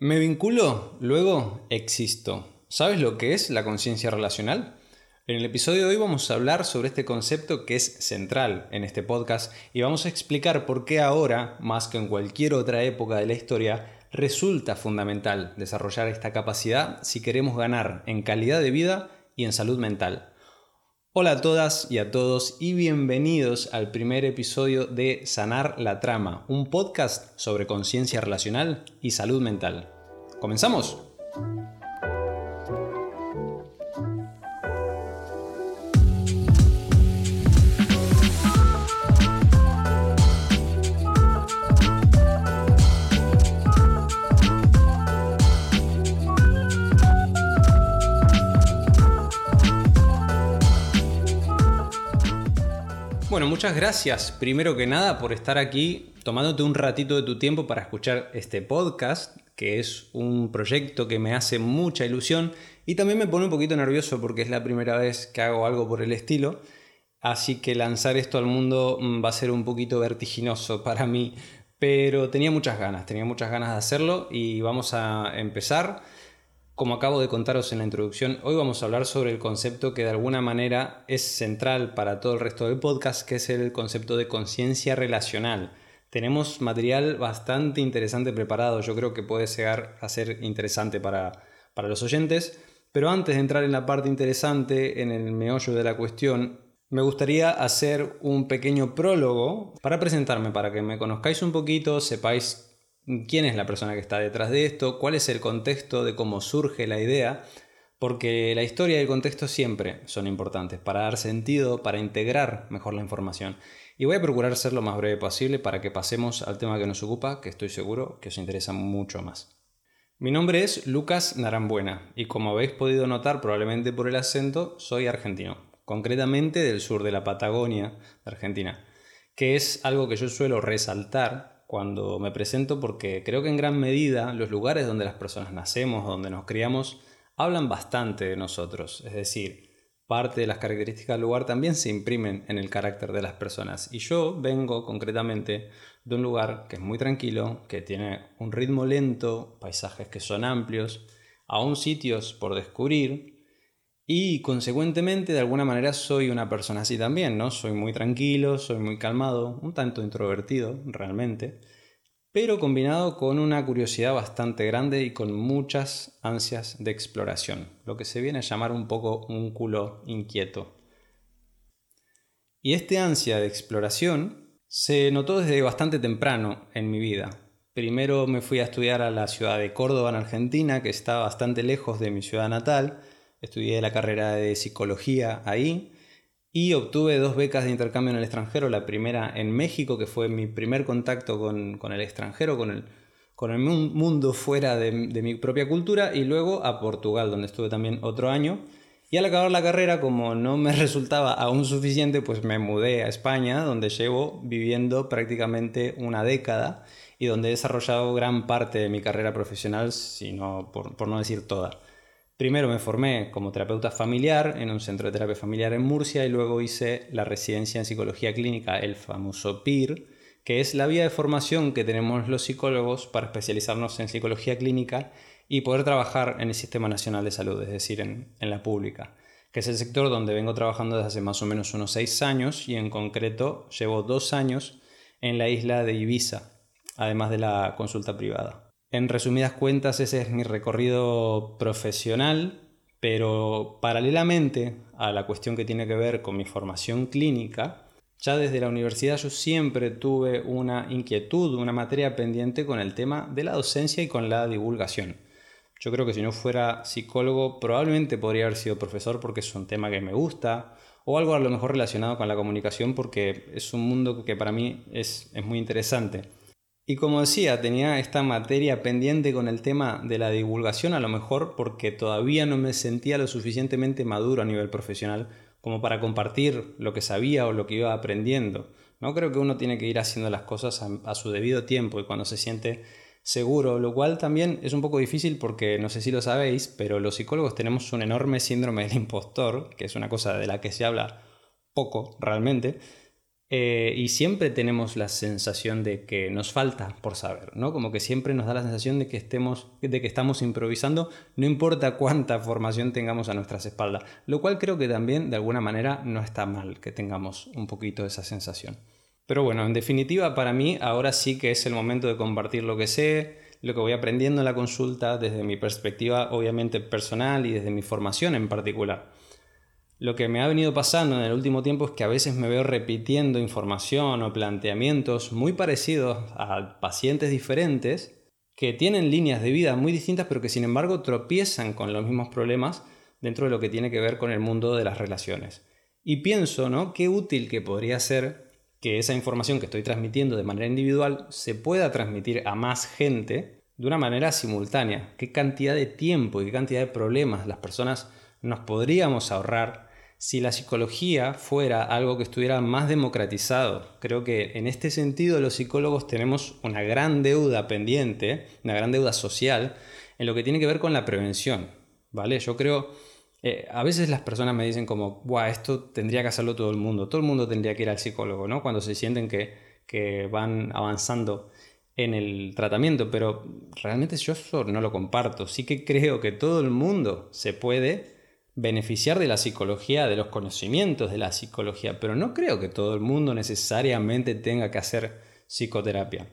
Me vinculo, luego existo. ¿Sabes lo que es la conciencia relacional? En el episodio de hoy vamos a hablar sobre este concepto que es central en este podcast y vamos a explicar por qué ahora, más que en cualquier otra época de la historia, resulta fundamental desarrollar esta capacidad si queremos ganar en calidad de vida y en salud mental. Hola a todas y a todos y bienvenidos al primer episodio de Sanar la Trama, un podcast sobre conciencia relacional y salud mental. ¿Comenzamos? Bueno, muchas gracias primero que nada por estar aquí tomándote un ratito de tu tiempo para escuchar este podcast, que es un proyecto que me hace mucha ilusión y también me pone un poquito nervioso porque es la primera vez que hago algo por el estilo. Así que lanzar esto al mundo mm, va a ser un poquito vertiginoso para mí, pero tenía muchas ganas, tenía muchas ganas de hacerlo y vamos a empezar. Como acabo de contaros en la introducción, hoy vamos a hablar sobre el concepto que de alguna manera es central para todo el resto del podcast, que es el concepto de conciencia relacional. Tenemos material bastante interesante preparado, yo creo que puede llegar a ser interesante para, para los oyentes, pero antes de entrar en la parte interesante, en el meollo de la cuestión, me gustaría hacer un pequeño prólogo para presentarme, para que me conozcáis un poquito, sepáis quién es la persona que está detrás de esto, cuál es el contexto de cómo surge la idea, porque la historia y el contexto siempre son importantes para dar sentido, para integrar mejor la información. Y voy a procurar ser lo más breve posible para que pasemos al tema que nos ocupa, que estoy seguro que os interesa mucho más. Mi nombre es Lucas Narambuena y como habéis podido notar probablemente por el acento, soy argentino, concretamente del sur de la Patagonia de Argentina, que es algo que yo suelo resaltar cuando me presento porque creo que en gran medida los lugares donde las personas nacemos, donde nos criamos, hablan bastante de nosotros. Es decir, parte de las características del lugar también se imprimen en el carácter de las personas. Y yo vengo concretamente de un lugar que es muy tranquilo, que tiene un ritmo lento, paisajes que son amplios, aún sitios por descubrir, y consecuentemente, de alguna manera, soy una persona así también, ¿no? Soy muy tranquilo, soy muy calmado, un tanto introvertido, realmente, pero combinado con una curiosidad bastante grande y con muchas ansias de exploración, lo que se viene a llamar un poco un culo inquieto. Y este ansia de exploración se notó desde bastante temprano en mi vida. Primero me fui a estudiar a la ciudad de Córdoba, en Argentina, que está bastante lejos de mi ciudad natal, Estudié la carrera de psicología ahí y obtuve dos becas de intercambio en el extranjero. La primera en México, que fue mi primer contacto con, el extranjero, con el, con el mundo fuera de, mi propia cultura, y luego a Portugal, donde estuve también otro año. Y al acabar la carrera, como no me resultaba aún suficiente, pues me mudé a España, donde llevo viviendo prácticamente una década y donde he desarrollado gran parte de mi carrera profesional, sino por no decir toda. Primero me formé como terapeuta familiar en un centro de terapia familiar en Murcia y luego hice la residencia en psicología clínica, el famoso PIR, que es la vía de formación que tenemos los psicólogos para especializarnos en psicología clínica y poder trabajar en el Sistema Nacional de Salud, es decir, en, en la pública, que es el sector donde vengo trabajando desde hace más o menos unos seis años y en concreto llevo dos años en la isla de Ibiza, además de la consulta privada. En resumidas cuentas, ese es mi recorrido profesional, pero paralelamente a la cuestión que tiene que ver con mi formación clínica, ya desde la universidad yo siempre tuve una inquietud, una materia pendiente con el tema de la docencia y con la divulgación. Yo creo que si no fuera psicólogo probablemente podría haber sido profesor porque es un tema que me gusta, o algo a lo mejor relacionado con la comunicación porque es un mundo que para mí es, es muy interesante. Y como decía, tenía esta materia pendiente con el tema de la divulgación, a lo mejor porque todavía no me sentía lo suficientemente maduro a nivel profesional como para compartir lo que sabía o lo que iba aprendiendo. No creo que uno tiene que ir haciendo las cosas a, su debido tiempo y cuando se siente seguro, lo cual también es un poco difícil porque no sé si lo sabéis, pero los psicólogos tenemos un enorme síndrome del impostor, que es una cosa de la que se habla poco realmente, eh, y siempre tenemos la sensación de que nos falta por saber, ¿no? Como que siempre nos da la sensación de que, estemos, de que estamos improvisando, no importa cuánta formación tengamos a nuestras espaldas. Lo cual creo que también, de alguna manera, no está mal que tengamos un poquito esa sensación. Pero bueno, en definitiva, para mí, ahora sí que es el momento de compartir lo que sé, lo que voy aprendiendo en la consulta, desde mi perspectiva, obviamente, personal y desde mi formación en particular. Lo que me ha venido pasando en el último tiempo es que a veces me veo repitiendo información o planteamientos muy parecidos a pacientes diferentes que tienen líneas de vida muy distintas pero que sin embargo tropiezan con los mismos problemas dentro de lo que tiene que ver con el mundo de las relaciones. Y pienso, ¿no? Qué útil que podría ser que esa información que estoy transmitiendo de manera individual se pueda transmitir a más gente de una manera simultánea. Qué cantidad de tiempo y qué cantidad de problemas las personas nos podríamos ahorrar si la psicología fuera algo que estuviera más democratizado. Creo que en este sentido los psicólogos tenemos una gran deuda pendiente, una gran deuda social, en lo que tiene que ver con la prevención. ¿Vale? Yo creo, eh, a veces las personas me dicen como, Buah, esto tendría que hacerlo todo el mundo, todo el mundo tendría que ir al psicólogo, ¿no? Cuando se sienten que, que van avanzando en el tratamiento, pero realmente yo eso no lo comparto. Sí que creo que todo el mundo se puede beneficiar de la psicología, de los conocimientos de la psicología, pero no creo que todo el mundo necesariamente tenga que hacer psicoterapia.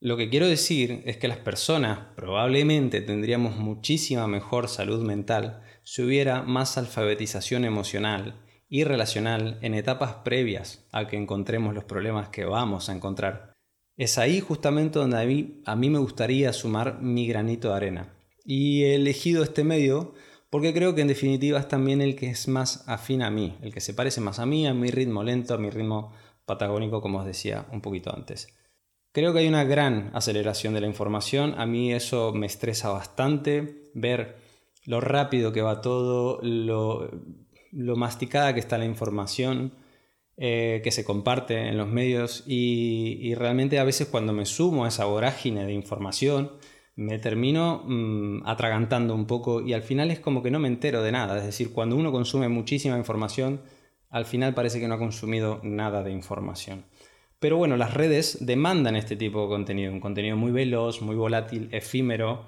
Lo que quiero decir es que las personas probablemente tendríamos muchísima mejor salud mental si hubiera más alfabetización emocional y relacional en etapas previas a que encontremos los problemas que vamos a encontrar. Es ahí justamente donde a mí, a mí me gustaría sumar mi granito de arena. Y he elegido este medio porque creo que en definitiva es también el que es más afín a mí, el que se parece más a mí, a mi ritmo lento, a mi ritmo patagónico, como os decía un poquito antes. Creo que hay una gran aceleración de la información, a mí eso me estresa bastante, ver lo rápido que va todo, lo, masticada que está la información eh, que se comparte en los medios y, y realmente a veces cuando me sumo a esa vorágine de información, me termino mm, atragantando un poco y al final es como que no me entero de nada. Es decir, cuando uno consume muchísima información, al final parece que no ha consumido nada de información. Pero bueno, las redes demandan este tipo de contenido, un contenido muy veloz, muy volátil, efímero,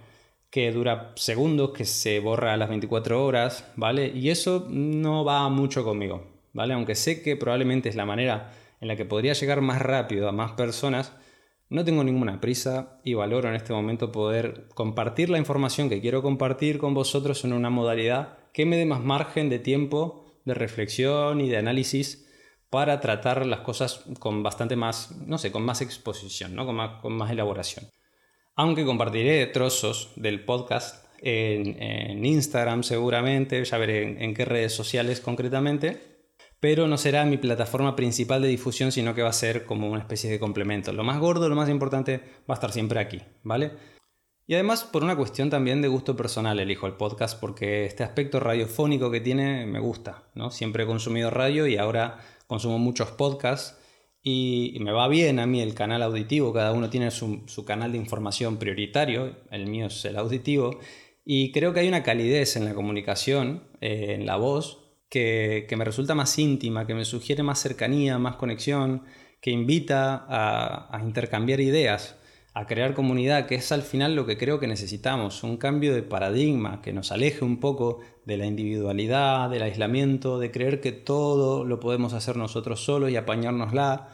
que dura segundos, que se borra a las 24 horas, ¿vale? Y eso no va mucho conmigo, ¿vale? Aunque sé que probablemente es la manera en la que podría llegar más rápido a más personas, no tengo ninguna prisa y valoro en este momento poder compartir la información que quiero compartir con vosotros en una modalidad que me dé más margen de tiempo, de reflexión y de análisis para tratar las cosas con bastante más, no sé, con más exposición, ¿no? con, más, elaboración. Aunque compartiré trozos del podcast en, Instagram seguramente, ya veré en qué redes sociales concretamente, pero no será mi plataforma principal de difusión, sino que va a ser como una especie de complemento. Lo más gordo, lo más importante va a estar siempre aquí, ¿vale? Y además por una cuestión también de gusto personal elijo el podcast porque este aspecto radiofónico que tiene me gusta, ¿no? Siempre he consumido radio y ahora consumo muchos podcasts y me va bien a mí el canal auditivo, cada uno tiene su, canal de información prioritario, el mío es el auditivo, y creo que hay una calidez en la comunicación, eh, en la voz, que, me resulta más íntima, que me sugiere más cercanía, más conexión, que invita a, intercambiar ideas, a crear comunidad, que es al final lo que creo que necesitamos, un cambio de paradigma que nos aleje un poco de la individualidad, del aislamiento, de creer que todo lo podemos hacer nosotros solos y apañárnosla,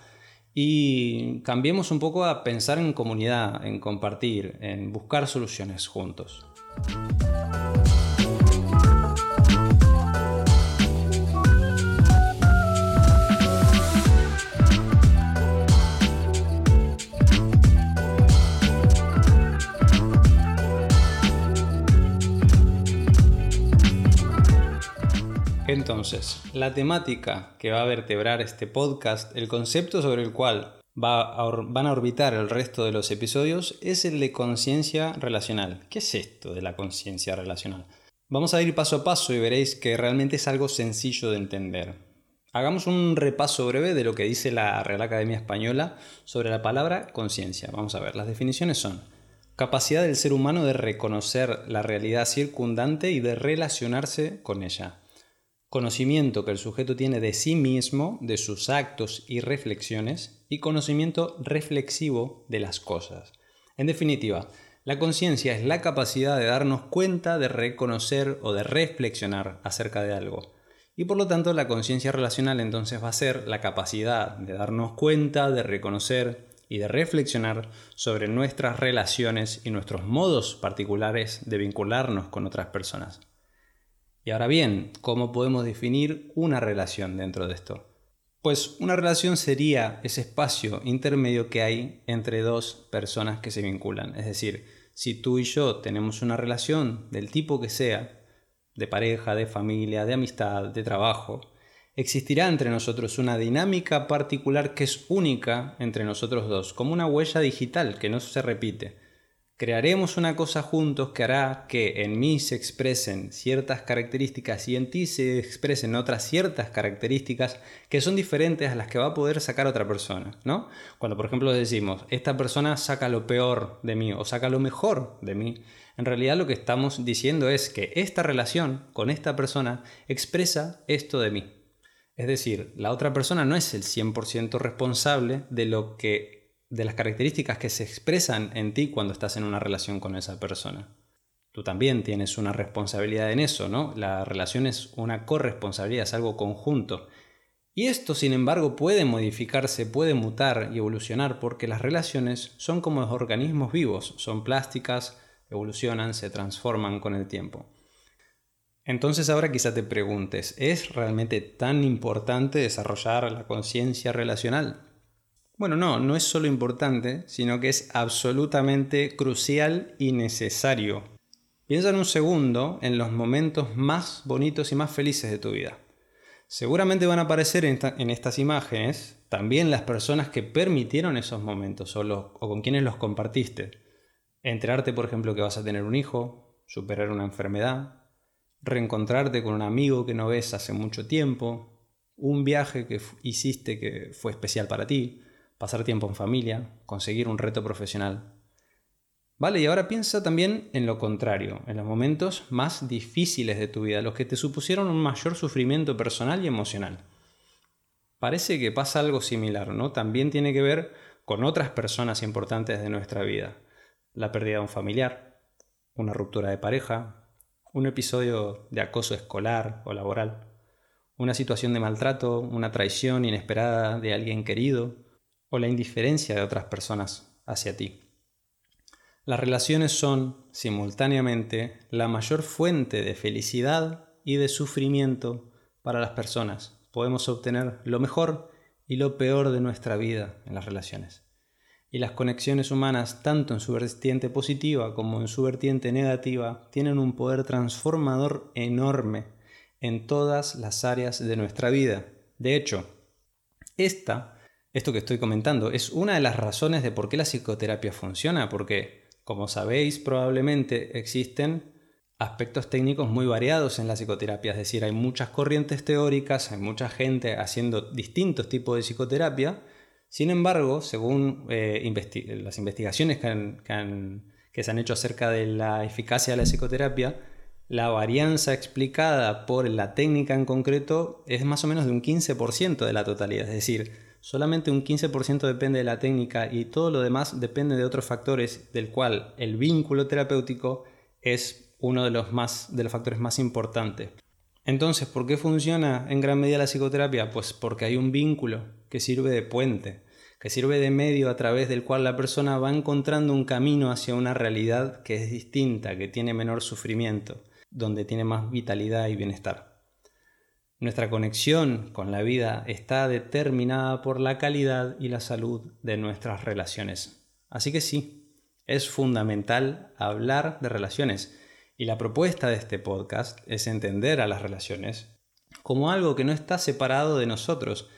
y cambiemos un poco a pensar en comunidad, en compartir, en buscar soluciones juntos. Entonces, la temática que va a vertebrar este podcast, el concepto sobre el cual van a orbitar el resto de los episodios, es el de conciencia relacional. ¿Qué es esto de la conciencia relacional? Vamos a ir paso a paso y veréis que realmente es algo sencillo de entender. Hagamos un repaso breve de lo que dice la Real Academia Española sobre la palabra conciencia. Vamos a ver, las definiciones son capacidad del ser humano de reconocer la realidad circundante y de relacionarse con ella conocimiento que el sujeto tiene de sí mismo, de sus actos y reflexiones, y conocimiento reflexivo de las cosas. En definitiva, la conciencia es la capacidad de darnos cuenta, de reconocer o de reflexionar acerca de algo. Y por lo tanto la conciencia relacional entonces va a ser la capacidad de darnos cuenta, de reconocer y de reflexionar sobre nuestras relaciones y nuestros modos particulares de vincularnos con otras personas. Y ahora bien, ¿cómo podemos definir una relación dentro de esto? Pues una relación sería ese espacio intermedio que hay entre dos personas que se vinculan. Es decir, si tú y yo tenemos una relación del tipo que sea, de pareja, de familia, de amistad, de trabajo, existirá entre nosotros una dinámica particular que es única entre nosotros dos, como una huella digital que no se repite. Crearemos una cosa juntos que hará que en mí se expresen ciertas características y en ti se expresen otras ciertas características que son diferentes a las que va a poder sacar otra persona, ¿no? Cuando por ejemplo decimos, esta persona saca lo peor de mí o saca lo mejor de mí, en realidad lo que estamos diciendo es que esta relación con esta persona expresa esto de mí. Es decir, la otra persona no es el 100% responsable de lo que de las características que se expresan en ti cuando estás en una relación con esa persona. Tú también tienes una responsabilidad en eso, ¿no? La relación es una corresponsabilidad, es algo conjunto. Y esto, sin embargo, puede modificarse, puede mutar y evolucionar porque las relaciones son como organismos vivos, son plásticas, evolucionan, se transforman con el tiempo. Entonces ahora quizá te preguntes, ¿es realmente tan importante desarrollar la conciencia relacional? Bueno, no, no es solo importante, sino que es absolutamente crucial y necesario. Piensa en un segundo en los momentos más bonitos y más felices de tu vida. Seguramente van a aparecer en, estas imágenes también las personas que permitieron esos momentos o, o con quienes los compartiste. Enterarte, por ejemplo, que vas a tener un hijo, superar una enfermedad, reencontrarte con un amigo que no ves hace mucho tiempo, un viaje que hiciste que fue especial para ti, pasar tiempo en familia, conseguir un reto profesional. Vale, y ahora piensa también en lo contrario, en los momentos más difíciles de tu vida, los que te supusieron un mayor sufrimiento personal y emocional. Parece que pasa algo similar, ¿no? También tiene que ver con otras personas importantes de nuestra vida. La pérdida de un familiar, una ruptura de pareja, un episodio de acoso escolar o laboral, una situación de maltrato, una traición inesperada de alguien querido, o la indiferencia de otras personas hacia ti. Las relaciones son, simultáneamente, la mayor fuente de felicidad y de sufrimiento para las personas. Podemos obtener lo mejor y lo peor de nuestra vida en las relaciones. Y las conexiones humanas, tanto en su vertiente positiva como en su vertiente negativa, tienen un poder transformador enorme en todas las áreas de nuestra vida. De hecho, esta esto que estoy comentando es una de las razones de por qué la psicoterapia funciona, porque, como sabéis, probablemente existen aspectos técnicos muy variados en la psicoterapia, es decir, hay muchas corrientes teóricas, hay mucha gente haciendo distintos tipos de psicoterapia, sin embargo, según eh, las investigaciones que se han hecho acerca de la eficacia de la psicoterapia, la varianza explicada por la técnica en concreto es más o menos de un 15% de la totalidad, es decir, solamente un 15% depende de la técnica y todo lo demás depende de otros factores, del cual el vínculo terapéutico es uno de los, más, de los factores más importantes. Entonces, ¿por qué funciona en gran medida la psicoterapia? Pues porque hay un vínculo que sirve de puente, que sirve de medio a través del cual la persona va encontrando un camino hacia una realidad que es distinta, que tiene menor sufrimiento, donde tiene más vitalidad y bienestar. Nuestra conexión con la vida está determinada por la calidad y la salud de nuestras relaciones. Así que sí, es fundamental hablar de relaciones. Y la propuesta de este podcast es entender a las relaciones como algo que no está separado de nosotros.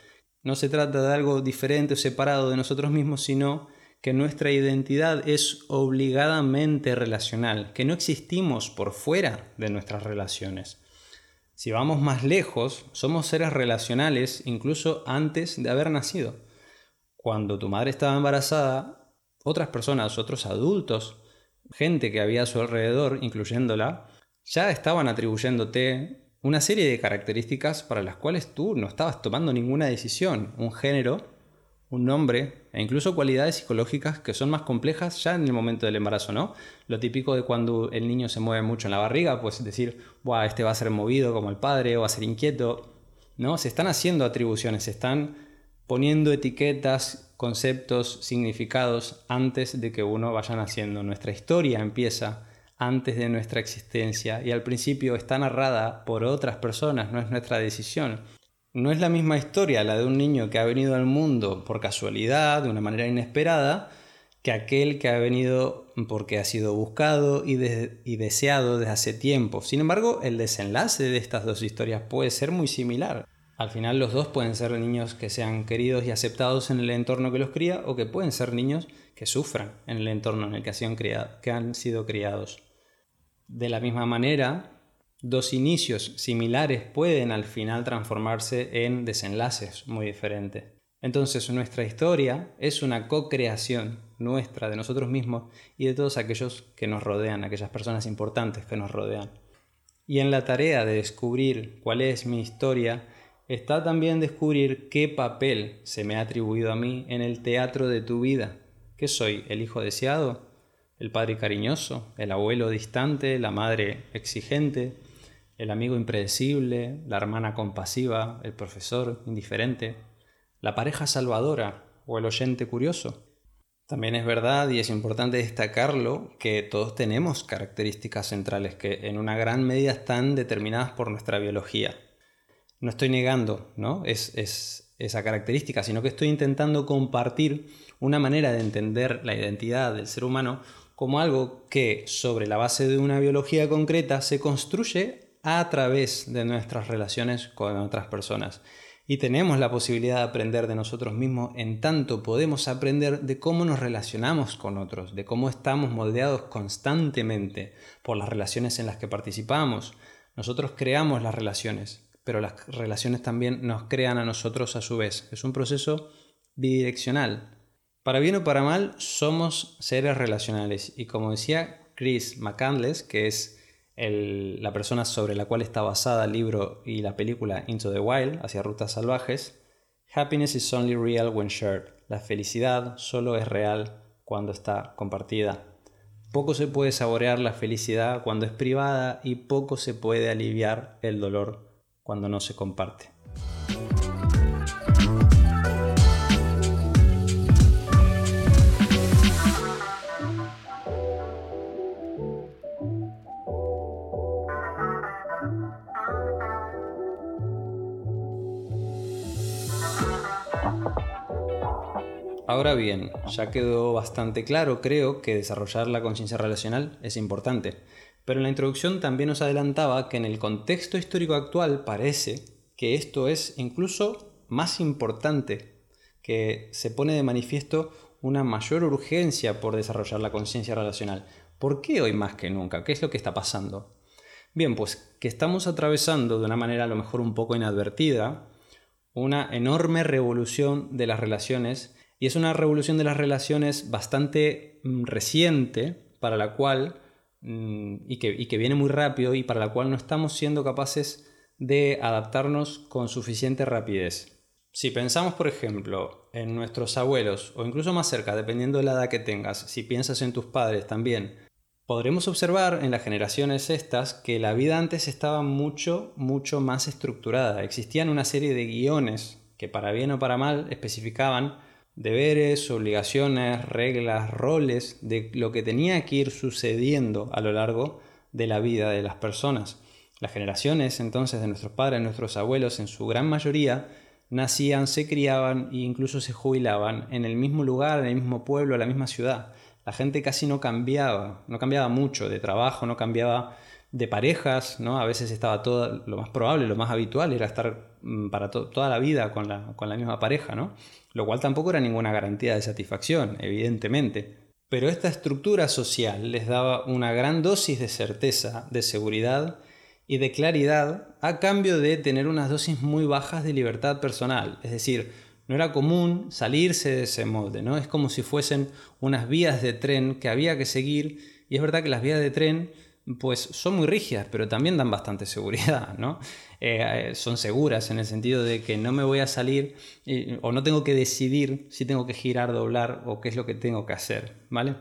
No se trata de algo diferente o separado de nosotros mismos, sino que nuestra identidad es obligadamente relacional, que no existimos por fuera de nuestras relaciones. Si vamos más lejos, somos seres relacionales incluso antes de haber nacido. Cuando tu madre estaba embarazada, otras personas, otros adultos, gente que había a su alrededor, incluyéndola, ya estaban atribuyéndote una serie de características para las cuales tú no estabas tomando ninguna decisión, un género, un nombre e incluso cualidades psicológicas que son más complejas ya en el momento del embarazo, ¿no? Lo típico de cuando el niño se mueve mucho en la barriga, pues decir, Buah, este va a ser movido como el padre o va a ser inquieto, ¿no? Se están haciendo atribuciones, se están poniendo etiquetas, conceptos, significados antes de que uno vaya naciendo. Nuestra historia empieza antes de nuestra existencia y al principio está narrada por otras personas, no es nuestra decisión. No es la misma historia la de un niño que ha venido al mundo por casualidad, de una manera inesperada, que aquel que ha venido porque ha sido buscado y, deseado desde hace tiempo. Sin embargo, el desenlace de estas dos historias puede ser muy similar. Al final los dos pueden ser niños que sean queridos y aceptados en el entorno que los cría o que pueden ser niños que sufran en el entorno en el que han sido criados. De la misma manera, dos inicios similares pueden al final transformarse en desenlaces muy diferentes. Entonces nuestra historia es una co-creación nuestra, de nosotros mismos y de todos aquellos que nos rodean, aquellas personas importantes que nos rodean. Y en la tarea de descubrir cuál es mi historia, está también descubrir qué papel se me ha atribuido a mí en el teatro de tu vida. ¿Qué soy? ¿El hijo deseado? ¿El padre cariñoso? ¿El abuelo distante? ¿La madre exigente? ¿El amigo impredecible? ¿La hermana compasiva? ¿El profesor indiferente? ¿La pareja salvadora? ¿O el oyente curioso? También es verdad y es importante destacarlo que todos tenemos características centrales que en una gran medida están determinadas por nuestra biología no estoy negando ¿no? Es, esa característica, sino que estoy intentando compartir una manera de entender la identidad del ser humano como algo que sobre la base de una biología concreta se construye a través de nuestras relaciones con otras personas. Y tenemos la posibilidad de aprender de nosotros mismos en tanto podemos aprender de cómo nos relacionamos con otros, de cómo estamos moldeados constantemente por las relaciones en las que participamos. Nosotros creamos las relaciones, pero las relaciones también nos crean a nosotros a su vez. Es un proceso bidireccional. Para bien o para mal, somos seres relacionales. Y como decía Chris McCandless, que es la persona sobre la cual está basada el libro y la película Into the Wild, hacia rutas salvajes, Happiness is only real when shared. La felicidad solo es real cuando está compartida. Poco se puede saborear la felicidad cuando es privada y poco se puede aliviar el dolor cuando no se comparte. Ahora bien, ya quedó bastante claro, creo, que desarrollar la conciencia relacional es importante. Pero en la introducción también nos adelantaba que en el contexto histórico actual parece que esto es incluso más importante, que se pone de manifiesto una mayor urgencia por desarrollar la conciencia relacional. ¿Por qué hoy más que nunca? ¿Qué es lo que está pasando? Bien, pues que estamos atravesando de una manera a lo mejor un poco inadvertida una enorme revolución de las relaciones y es una revolución de las relaciones bastante mm, reciente para la cual Mm, y que, viene muy rápido y para la cual no estamos siendo capaces de adaptarnos con suficiente rapidez. Si pensamos, por ejemplo, en nuestros abuelos o incluso más cerca, dependiendo de la edad que tengas, si piensas en tus padres también, podremos observar en las generaciones estas que la vida antes estaba mucho, mucho más estructurada. Existían una serie de guiones que para bien o para mal especificaban deberes, obligaciones, reglas, roles de lo que tenía que ir sucediendo a lo largo de la vida de las personas. Las generaciones entonces de nuestros padres, nuestros abuelos, en su gran mayoría, nacían, se criaban e incluso se jubilaban en el mismo lugar, en el mismo pueblo, en la misma ciudad. La gente casi no cambiaba, no cambiaba mucho de trabajo, no cambiaba de parejas, ¿no? A veces estaba todo, lo más probable, lo más habitual era estar mm, para toda la vida con la, con la misma pareja, ¿no? Lo cual tampoco era ninguna garantía de satisfacción, evidentemente. Pero esta estructura social les daba una gran dosis de certeza, de seguridad y de claridad a cambio de tener unas dosis muy bajas de libertad personal. Es decir, no era común salirse de ese molde, ¿no? Es como si fuesen unas vías de tren que había que seguir y es verdad que las vías de tren pues son muy rígidas, pero también dan bastante seguridad, ¿no? Eh, son seguras en el sentido de que no me voy a salir o no tengo que decidir si tengo que girar, doblar o qué es lo que tengo que hacer, ¿vale?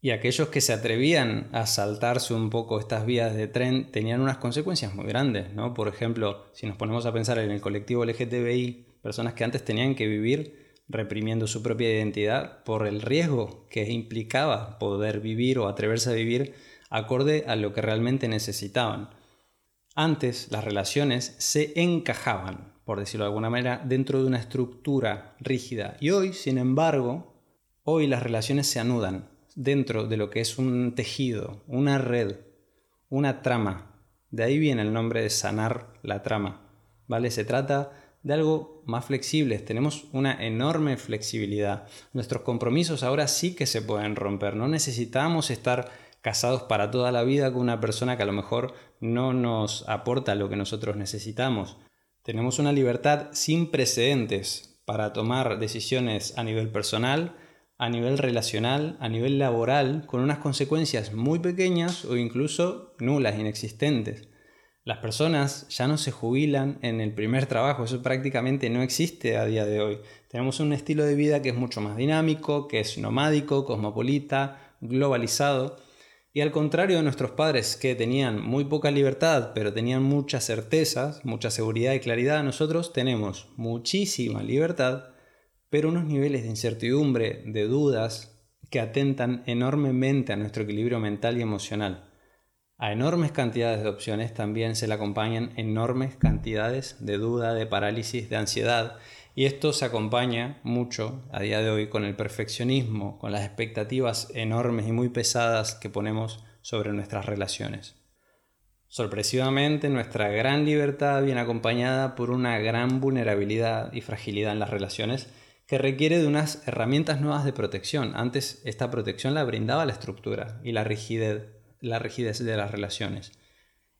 Y aquellos que se atrevían a saltarse un poco estas vías de tren tenían unas consecuencias muy grandes, ¿no? Por ejemplo, si nos ponemos a pensar en el colectivo LGTBI, personas que antes tenían que vivir reprimiendo su propia identidad por el riesgo que implicaba poder vivir o atreverse a vivir acorde a lo que realmente necesitaban. Antes las relaciones se encajaban, por decirlo de alguna manera, dentro de una estructura rígida y hoy, sin embargo, hoy las relaciones se anudan dentro de lo que es un tejido, una red, una trama. De ahí viene el nombre de sanar la trama. ¿Vale? Se trata de algo más flexible. Tenemos una enorme flexibilidad. Nuestros compromisos ahora sí que se pueden romper. No necesitamos estar casados para toda la vida con una persona que a lo mejor no nos aporta lo que nosotros necesitamos. Tenemos una libertad sin precedentes para tomar decisiones a nivel personal, a nivel relacional, a nivel laboral, con unas consecuencias muy pequeñas o incluso nulas, inexistentes. Las personas ya no se jubilan en el primer trabajo, eso prácticamente no existe a día de hoy. Tenemos un estilo de vida que es mucho más dinámico, que es nomádico, cosmopolita, globalizado. Y al contrario de nuestros padres que tenían muy poca libertad, pero tenían muchas certezas, mucha seguridad y claridad, nosotros tenemos muchísima libertad, pero unos niveles de incertidumbre, de dudas, que atentan enormemente a nuestro equilibrio mental y emocional. A enormes cantidades de opciones también se le acompañan enormes cantidades de duda, de parálisis, de ansiedad. Y esto se acompaña mucho a día de hoy con el perfeccionismo, con las expectativas enormes y muy pesadas que ponemos sobre nuestras relaciones. Sorpresivamente, nuestra gran libertad viene acompañada por una gran vulnerabilidad y fragilidad en las relaciones que requiere de unas herramientas nuevas de protección. Antes esta protección la brindaba la estructura y la rigidez la rigidez de las relaciones.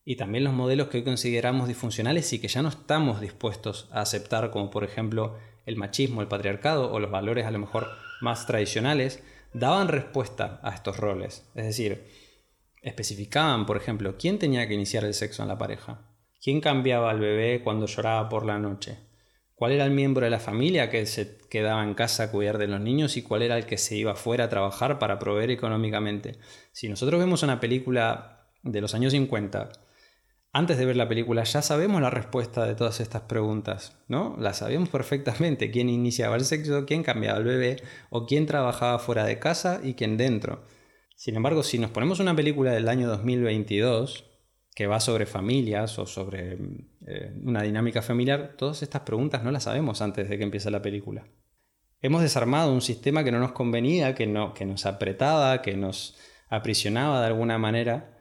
Y también los modelos que hoy consideramos disfuncionales y que ya no estamos dispuestos a aceptar, como por ejemplo el machismo, el patriarcado o los valores a lo mejor más tradicionales, daban respuesta a estos roles. Es decir, especificaban, por ejemplo, quién tenía que iniciar el sexo en la pareja, quién cambiaba al bebé cuando lloraba por la noche, cuál era el miembro de la familia que se quedaba en casa a cuidar de los niños y cuál era el que se iba fuera a trabajar para proveer económicamente. Si nosotros vemos una película de los años 50, antes de ver la película ya sabemos la respuesta de todas estas preguntas, ¿no? La sabemos perfectamente, quién iniciaba el sexo, quién cambiaba el bebé o quién trabajaba fuera de casa y quién dentro. Sin embargo, si nos ponemos una película del año 2022, que va sobre familias o sobre eh, una dinámica familiar, todas estas preguntas no las sabemos antes de que empiece la película. Hemos desarmado un sistema que no nos convenía, que, no, que nos apretaba, que nos aprisionaba de alguna manera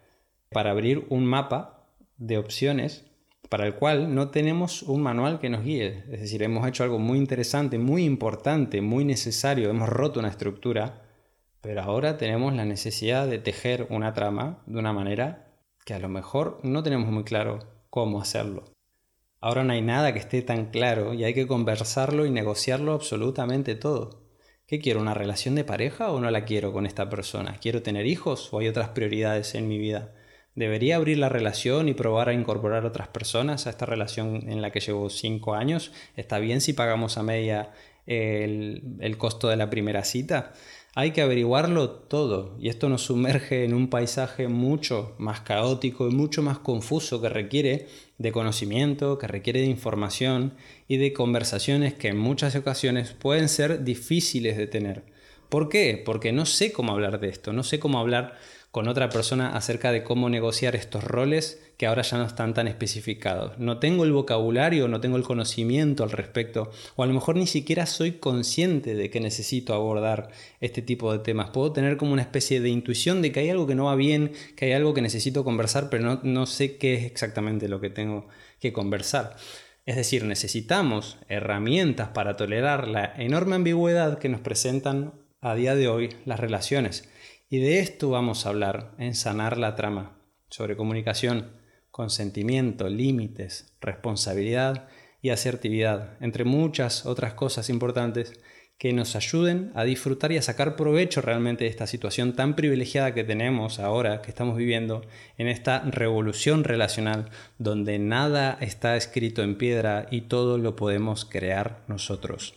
para abrir un mapa de opciones para el cual no tenemos un manual que nos guíe. Es decir, hemos hecho algo muy interesante, muy importante, muy necesario, hemos roto una estructura, pero ahora tenemos la necesidad de tejer una trama de una manera que a lo mejor no tenemos muy claro cómo hacerlo. Ahora no hay nada que esté tan claro y hay que conversarlo y negociarlo absolutamente todo. ¿Qué quiero? ¿Una relación de pareja o no la quiero con esta persona? ¿Quiero tener hijos o hay otras prioridades en mi vida? ¿Debería abrir la relación y probar a incorporar otras personas a esta relación en la que llevo cinco años? ¿Está bien si pagamos a media el, el costo de la primera cita? hay que averiguarlo todo y esto nos sumerge en un paisaje mucho más caótico y mucho más confuso que requiere de conocimiento, que requiere de información y de conversaciones que en muchas ocasiones pueden ser difíciles de tener. ¿Por qué? Porque no sé cómo hablar de esto, no sé cómo hablar con otra persona acerca de cómo negociar estos roles que ahora ya no están tan especificados. No tengo el vocabulario, no tengo el conocimiento al respecto, o a lo mejor ni siquiera soy consciente de que necesito abordar este tipo de temas. Puedo tener como una especie de intuición de que hay algo que no va bien, que hay algo que necesito conversar, pero no, no sé qué es exactamente lo que tengo que conversar. Es decir, necesitamos herramientas para tolerar la enorme ambigüedad que nos presentan a día de hoy las relaciones y de esto vamos a hablar en Sanar la Trama, sobre comunicación, consentimiento, límites, responsabilidad y asertividad, entre muchas otras cosas importantes que nos ayuden a disfrutar y a sacar provecho realmente de esta situación tan privilegiada que tenemos ahora, que estamos viviendo, en esta revolución relacional donde nada está escrito en piedra y todo lo podemos crear nosotros.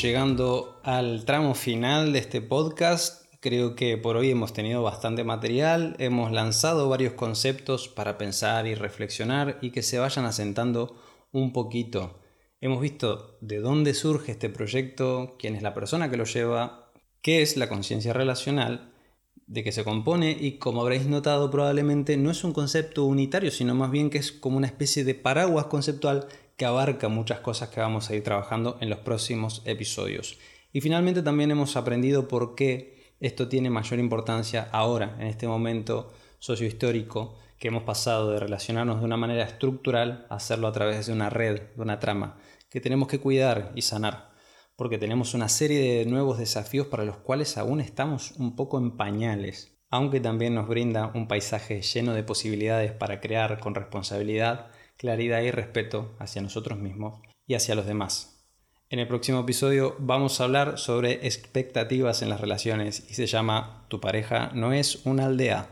Llegando al tramo final de este podcast. Creo que por hoy hemos tenido bastante material, hemos lanzado varios conceptos para pensar y reflexionar y que se vayan asentando un poquito. Hemos visto de dónde surge este proyecto, quién es la persona que lo lleva, qué es la conciencia relacional, de qué se compone y como habréis notado probablemente no es un concepto unitario, sino más bien que es como una especie de paraguas conceptual que abarca muchas cosas que vamos a ir trabajando en los próximos episodios. Y finalmente también hemos aprendido por qué esto tiene mayor importancia ahora, en este momento sociohistórico, que hemos pasado de relacionarnos de una manera estructural a hacerlo a través de una red, de una trama, que tenemos que cuidar y sanar, porque tenemos una serie de nuevos desafíos para los cuales aún estamos un poco en pañales, aunque también nos brinda un paisaje lleno de posibilidades para crear con responsabilidad claridad y respeto hacia nosotros mismos y hacia los demás. En el próximo episodio vamos a hablar sobre expectativas en las relaciones y se llama Tu pareja no es una aldea.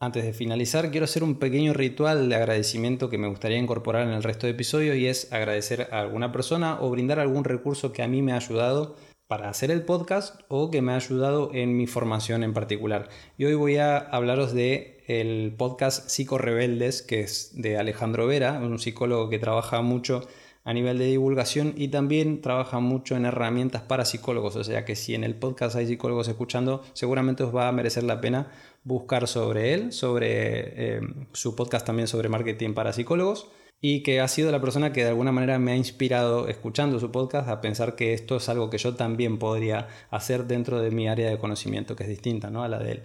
Antes de finalizar, quiero hacer un pequeño ritual de agradecimiento que me gustaría incorporar en el resto de episodios y es agradecer a alguna persona o brindar algún recurso que a mí me ha ayudado para hacer el podcast o que me ha ayudado en mi formación en particular. Y hoy voy a hablaros de el podcast Psico Rebeldes, que es de Alejandro Vera, un psicólogo que trabaja mucho a nivel de divulgación y también trabaja mucho en herramientas para psicólogos. O sea que si en el podcast hay psicólogos escuchando, seguramente os va a merecer la pena buscar sobre él, sobre eh, su podcast también sobre marketing para psicólogos y que ha sido la persona que de alguna manera me ha inspirado escuchando su podcast a pensar que esto es algo que yo también podría hacer dentro de mi área de conocimiento, que es distinta ¿no? a la de él.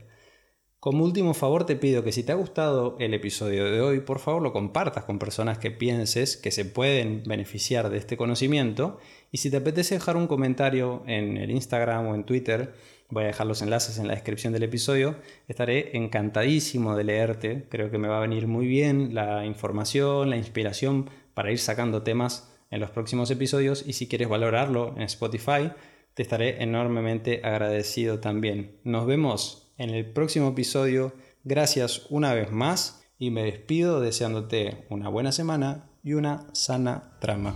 Como último favor te pido que si te ha gustado el episodio de hoy, por favor lo compartas con personas que pienses que se pueden beneficiar de este conocimiento y si te apetece dejar un comentario en el Instagram o en Twitter, voy a dejar los enlaces en la descripción del episodio, estaré encantadísimo de leerte, creo que me va a venir muy bien la información, la inspiración para ir sacando temas en los próximos episodios y si quieres valorarlo en Spotify, te estaré enormemente agradecido también. Nos vemos en el próximo episodio. Gracias una vez más y me despido deseándote una buena semana y una sana trama.